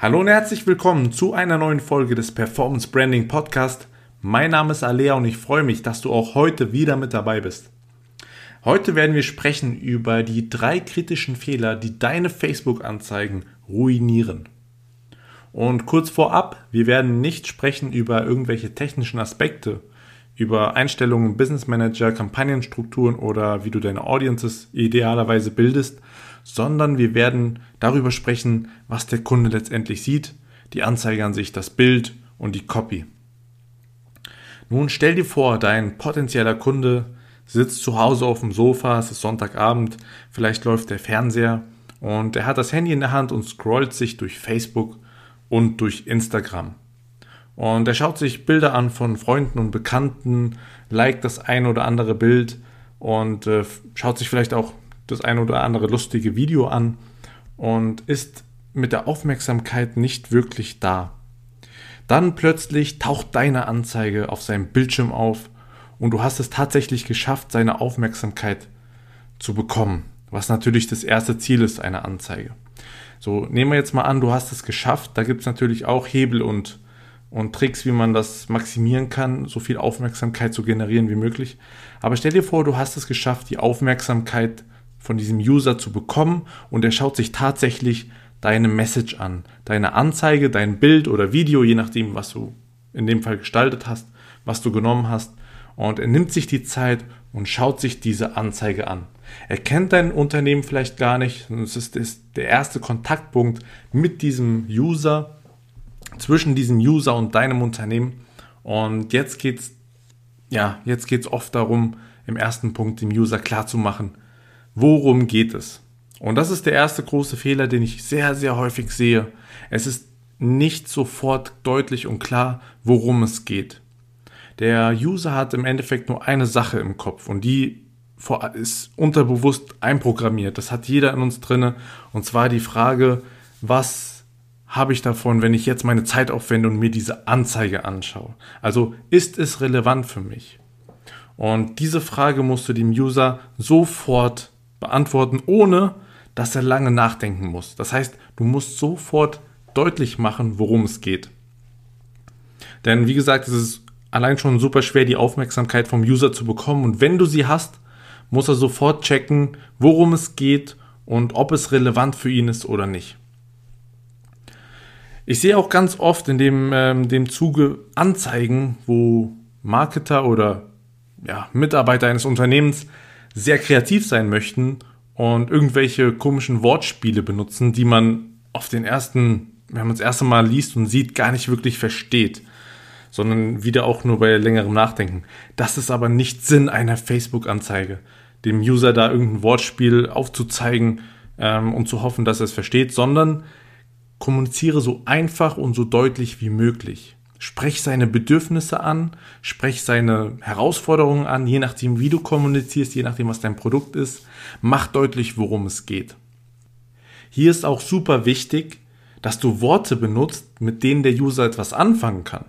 Hallo und herzlich willkommen zu einer neuen Folge des Performance Branding Podcast. Mein Name ist Alea und ich freue mich, dass du auch heute wieder mit dabei bist. Heute werden wir sprechen über die drei kritischen Fehler, die deine Facebook-Anzeigen ruinieren. Und kurz vorab, wir werden nicht sprechen über irgendwelche technischen Aspekte, über Einstellungen, Business Manager, Kampagnenstrukturen oder wie du deine Audiences idealerweise bildest, sondern wir werden darüber sprechen, was der Kunde letztendlich sieht, die Anzeige an sich, das Bild und die Copy. Nun stell dir vor, dein potenzieller Kunde sitzt zu Hause auf dem Sofa, es ist Sonntagabend, vielleicht läuft der Fernseher und er hat das Handy in der Hand und scrollt sich durch Facebook und durch Instagram. Und er schaut sich Bilder an von Freunden und Bekannten, liked das ein oder andere Bild und äh, schaut sich vielleicht auch das ein oder andere lustige Video an und ist mit der Aufmerksamkeit nicht wirklich da. Dann plötzlich taucht deine Anzeige auf seinem Bildschirm auf und du hast es tatsächlich geschafft, seine Aufmerksamkeit zu bekommen, was natürlich das erste Ziel ist einer Anzeige. So, nehmen wir jetzt mal an, du hast es geschafft, da gibt es natürlich auch Hebel und, und Tricks, wie man das maximieren kann, so viel Aufmerksamkeit zu generieren wie möglich. Aber stell dir vor, du hast es geschafft, die Aufmerksamkeit von diesem User zu bekommen und er schaut sich tatsächlich deine Message an, deine Anzeige, dein Bild oder Video, je nachdem, was du in dem Fall gestaltet hast, was du genommen hast. Und er nimmt sich die Zeit und schaut sich diese Anzeige an. Er kennt dein Unternehmen vielleicht gar nicht. Es ist der erste Kontaktpunkt mit diesem User, zwischen diesem User und deinem Unternehmen. Und jetzt geht's, ja, jetzt geht's oft darum, im ersten Punkt dem User klarzumachen, worum geht es? Und das ist der erste große Fehler, den ich sehr, sehr häufig sehe. Es ist nicht sofort deutlich und klar, worum es geht. Der User hat im Endeffekt nur eine Sache im Kopf und die ist unterbewusst einprogrammiert. Das hat jeder in uns drinne. Und zwar die Frage, was habe ich davon, wenn ich jetzt meine Zeit aufwende und mir diese Anzeige anschaue? Also ist es relevant für mich? Und diese Frage musst du dem User sofort beantworten, ohne dass er lange nachdenken muss. Das heißt, du musst sofort deutlich machen, worum es geht. Denn wie gesagt, es ist allein schon super schwer, die Aufmerksamkeit vom User zu bekommen. Und wenn du sie hast, muss er sofort checken, worum es geht und ob es relevant für ihn ist oder nicht. Ich sehe auch ganz oft in dem, ähm, dem Zuge Anzeigen, wo Marketer oder ja, Mitarbeiter eines Unternehmens sehr kreativ sein möchten und irgendwelche komischen Wortspiele benutzen, die man auf den ersten, wenn man das erste Mal liest und sieht, gar nicht wirklich versteht, sondern wieder auch nur bei längerem Nachdenken. Das ist aber nicht Sinn einer Facebook-Anzeige, dem User da irgendein Wortspiel aufzuzeigen ähm, und zu hoffen, dass er es versteht, sondern kommuniziere so einfach und so deutlich wie möglich. Sprech seine Bedürfnisse an, sprech seine Herausforderungen an, je nachdem, wie du kommunizierst, je nachdem, was dein Produkt ist. Mach deutlich, worum es geht. Hier ist auch super wichtig, dass du Worte benutzt, mit denen der User etwas anfangen kann.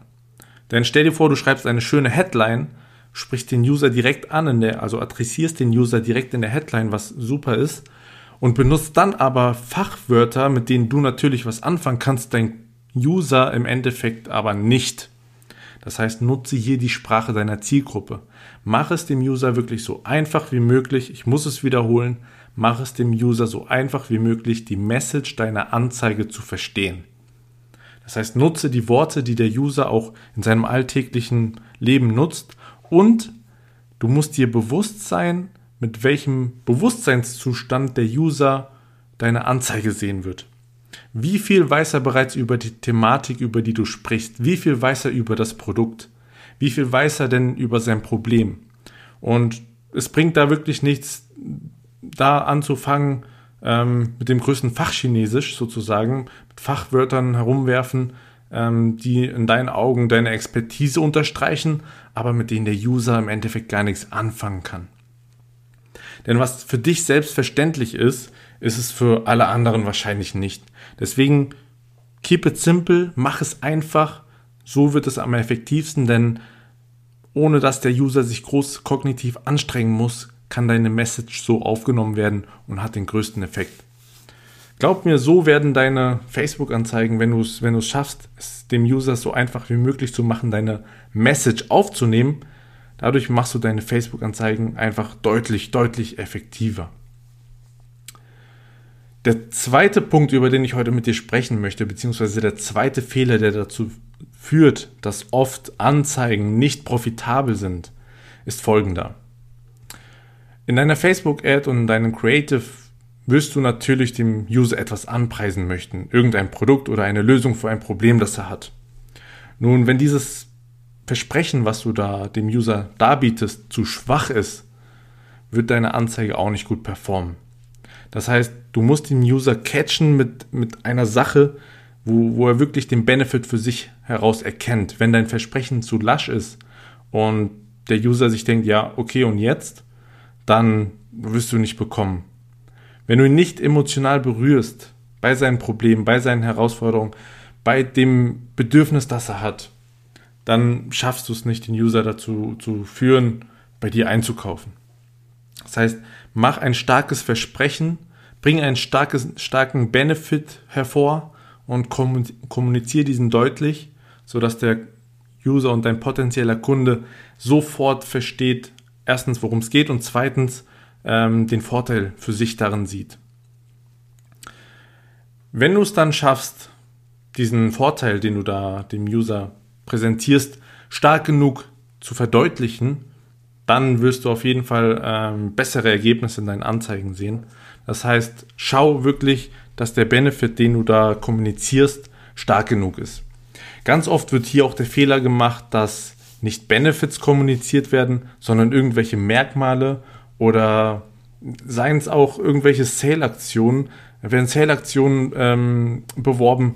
Denn stell dir vor, du schreibst eine schöne Headline, sprichst den User direkt an, der, also adressierst den User direkt in der Headline, was super ist, und benutzt dann aber Fachwörter, mit denen du natürlich was anfangen kannst, dein User im Endeffekt aber nicht. Das heißt, nutze hier die Sprache deiner Zielgruppe. Mach es dem User wirklich so einfach wie möglich. Ich muss es wiederholen. Mach es dem User so einfach wie möglich, die Message deiner Anzeige zu verstehen. Das heißt, nutze die Worte, die der User auch in seinem alltäglichen Leben nutzt und du musst dir bewusst sein, mit welchem Bewusstseinszustand der User deine Anzeige sehen wird. Wie viel weiß er bereits über die Thematik, über die du sprichst? Wie viel weiß er über das Produkt? Wie viel weiß er denn über sein Problem? Und es bringt da wirklich nichts, da anzufangen, ähm, mit dem größten Fachchinesisch sozusagen, mit Fachwörtern herumwerfen, ähm, die in deinen Augen deine Expertise unterstreichen, aber mit denen der User im Endeffekt gar nichts anfangen kann. Denn was für dich selbstverständlich ist, ist es für alle anderen wahrscheinlich nicht. Deswegen keep it simple, mach es einfach, so wird es am effektivsten, denn ohne dass der User sich groß kognitiv anstrengen muss, kann deine Message so aufgenommen werden und hat den größten Effekt. Glaub mir, so werden deine Facebook-Anzeigen, wenn du es wenn schaffst, es dem User so einfach wie möglich zu machen, deine Message aufzunehmen, dadurch machst du deine Facebook-Anzeigen einfach deutlich, deutlich effektiver. Der zweite Punkt, über den ich heute mit dir sprechen möchte, beziehungsweise der zweite Fehler, der dazu führt, dass oft Anzeigen nicht profitabel sind, ist folgender. In deiner Facebook-Ad und in deinem Creative wirst du natürlich dem User etwas anpreisen möchten, irgendein Produkt oder eine Lösung für ein Problem, das er hat. Nun, wenn dieses Versprechen, was du da dem User darbietest, zu schwach ist, wird deine Anzeige auch nicht gut performen. Das heißt, du musst den User catchen mit, mit einer Sache, wo, wo er wirklich den Benefit für sich heraus erkennt. Wenn dein Versprechen zu lasch ist und der User sich denkt, ja, okay, und jetzt, dann wirst du nicht bekommen. Wenn du ihn nicht emotional berührst bei seinen Problemen, bei seinen Herausforderungen, bei dem Bedürfnis, das er hat, dann schaffst du es nicht, den User dazu zu führen, bei dir einzukaufen. Das heißt, mach ein starkes Versprechen, bring einen starkes, starken Benefit hervor und kommuniziere diesen deutlich, sodass der User und dein potenzieller Kunde sofort versteht, erstens, worum es geht und zweitens, ähm, den Vorteil für sich darin sieht. Wenn du es dann schaffst, diesen Vorteil, den du da dem User präsentierst, stark genug zu verdeutlichen, dann wirst du auf jeden Fall ähm, bessere Ergebnisse in deinen Anzeigen sehen. Das heißt, schau wirklich, dass der Benefit, den du da kommunizierst, stark genug ist. Ganz oft wird hier auch der Fehler gemacht, dass nicht Benefits kommuniziert werden, sondern irgendwelche Merkmale oder seien es auch irgendwelche Sale-Aktionen, werden Sale-Aktionen ähm, beworben,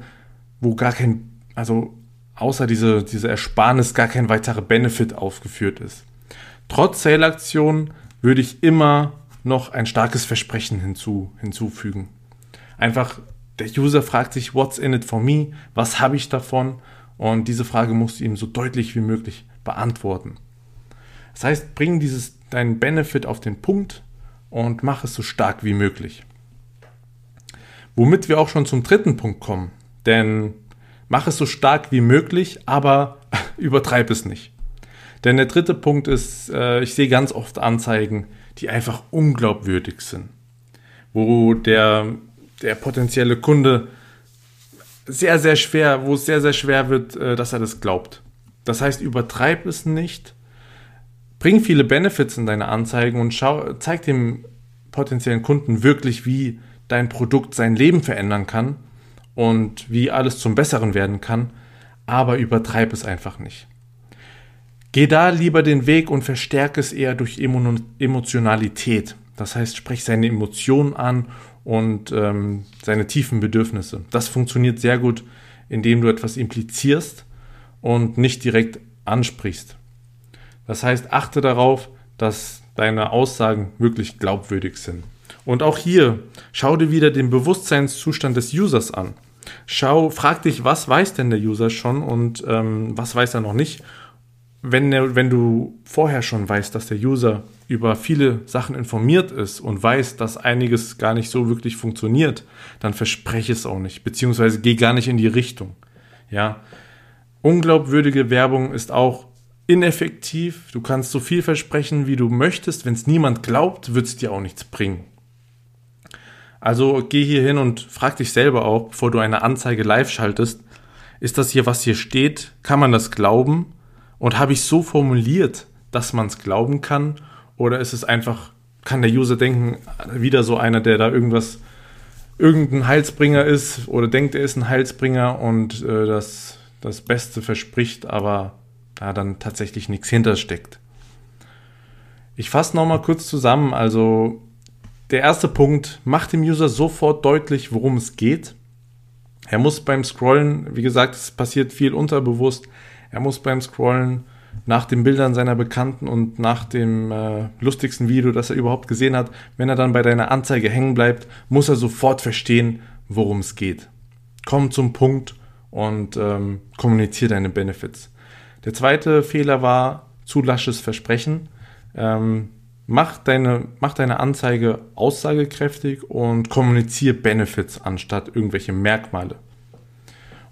wo gar kein, also außer diese, diese Ersparnis gar kein weiterer Benefit aufgeführt ist. Trotz Sale-Aktionen würde ich immer noch ein starkes Versprechen hinzu, hinzufügen. Einfach, der User fragt sich, what's in it for me? Was habe ich davon? Und diese Frage musst du ihm so deutlich wie möglich beantworten. Das heißt, bring dieses deinen Benefit auf den Punkt und mach es so stark wie möglich. Womit wir auch schon zum dritten Punkt kommen. Denn mach es so stark wie möglich, aber übertreib es nicht. Denn der dritte Punkt ist, äh, ich sehe ganz oft Anzeigen, die einfach unglaubwürdig sind. Wo der, der potenzielle Kunde sehr, sehr schwer, wo es sehr, sehr schwer wird, äh, dass er das glaubt. Das heißt, übertreib es nicht, bring viele Benefits in deine Anzeigen und schau, zeig dem potenziellen Kunden wirklich, wie dein Produkt sein Leben verändern kann und wie alles zum Besseren werden kann, aber übertreib es einfach nicht. Geh da lieber den Weg und verstärke es eher durch Emotionalität. Das heißt, sprich seine Emotionen an und ähm, seine tiefen Bedürfnisse. Das funktioniert sehr gut, indem du etwas implizierst und nicht direkt ansprichst. Das heißt, achte darauf, dass deine Aussagen wirklich glaubwürdig sind. Und auch hier, schau dir wieder den Bewusstseinszustand des Users an. Schau, frag dich, was weiß denn der User schon und ähm, was weiß er noch nicht. Wenn, wenn du vorher schon weißt, dass der User über viele Sachen informiert ist und weiß, dass einiges gar nicht so wirklich funktioniert, dann verspreche es auch nicht, beziehungsweise geh gar nicht in die Richtung. Ja, unglaubwürdige Werbung ist auch ineffektiv. Du kannst so viel versprechen, wie du möchtest. Wenn es niemand glaubt, wird es dir auch nichts bringen. Also geh hier hin und frag dich selber auch, bevor du eine Anzeige live schaltest, ist das hier, was hier steht? Kann man das glauben? Und habe ich so formuliert, dass man es glauben kann? Oder ist es einfach, kann der User denken, wieder so einer, der da irgendwas, irgendein Heilsbringer ist oder denkt, er ist ein Heilsbringer und äh, das, das Beste verspricht, aber da dann tatsächlich nichts hintersteckt. Ich fasse nochmal kurz zusammen. Also der erste Punkt, macht dem User sofort deutlich, worum es geht. Er muss beim Scrollen, wie gesagt, es passiert viel unterbewusst, er muss beim Scrollen nach den Bildern seiner Bekannten und nach dem äh, lustigsten Video, das er überhaupt gesehen hat, wenn er dann bei deiner Anzeige hängen bleibt, muss er sofort verstehen, worum es geht. Komm zum Punkt und ähm, kommuniziere deine Benefits. Der zweite Fehler war zu lasches Versprechen. Ähm, Mach deine, mach deine Anzeige aussagekräftig und kommuniziere Benefits anstatt irgendwelche Merkmale.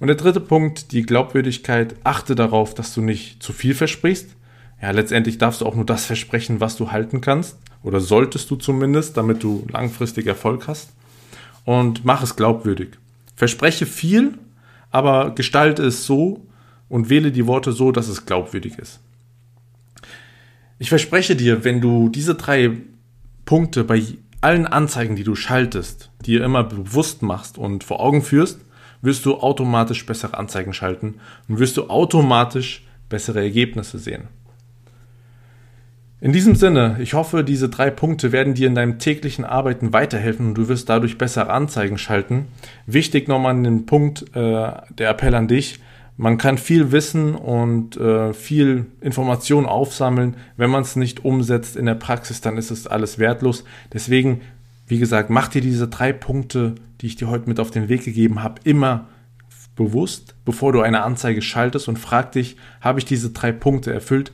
Und der dritte Punkt, die Glaubwürdigkeit. Achte darauf, dass du nicht zu viel versprichst. Ja, letztendlich darfst du auch nur das versprechen, was du halten kannst. Oder solltest du zumindest, damit du langfristig Erfolg hast. Und mach es glaubwürdig. Verspreche viel, aber gestalte es so und wähle die Worte so, dass es glaubwürdig ist. Ich verspreche dir, wenn du diese drei Punkte bei allen Anzeigen, die du schaltest, dir immer bewusst machst und vor Augen führst, wirst du automatisch bessere Anzeigen schalten und wirst du automatisch bessere Ergebnisse sehen. In diesem Sinne, ich hoffe, diese drei Punkte werden dir in deinem täglichen Arbeiten weiterhelfen und du wirst dadurch bessere Anzeigen schalten. Wichtig nochmal an den Punkt, äh, der Appell an dich. Man kann viel wissen und äh, viel Information aufsammeln. Wenn man es nicht umsetzt in der Praxis, dann ist es alles wertlos. Deswegen, wie gesagt, mach dir diese drei Punkte, die ich dir heute mit auf den Weg gegeben habe, immer bewusst, bevor du eine Anzeige schaltest und frag dich, habe ich diese drei Punkte erfüllt?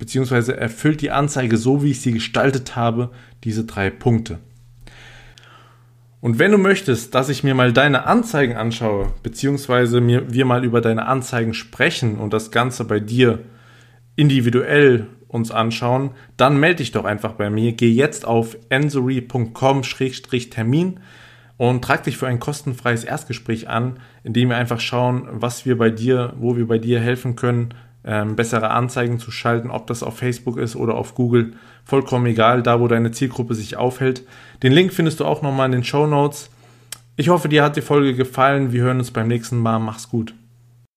beziehungsweise erfüllt die Anzeige so, wie ich sie gestaltet habe, diese drei Punkte. Und wenn du möchtest, dass ich mir mal deine Anzeigen anschaue, beziehungsweise mir, wir mal über deine Anzeigen sprechen und das Ganze bei dir individuell uns anschauen, dann melde dich doch einfach bei mir. Geh jetzt auf ensory.com-termin und trag dich für ein kostenfreies Erstgespräch an, in dem wir einfach schauen, was wir bei dir, wo wir bei dir helfen können, ähm, bessere Anzeigen zu schalten, ob das auf Facebook ist oder auf Google. Vollkommen egal, da wo deine Zielgruppe sich aufhält. Den Link findest du auch nochmal in den Show Notes. Ich hoffe, dir hat die Folge gefallen. Wir hören uns beim nächsten Mal. Mach's gut.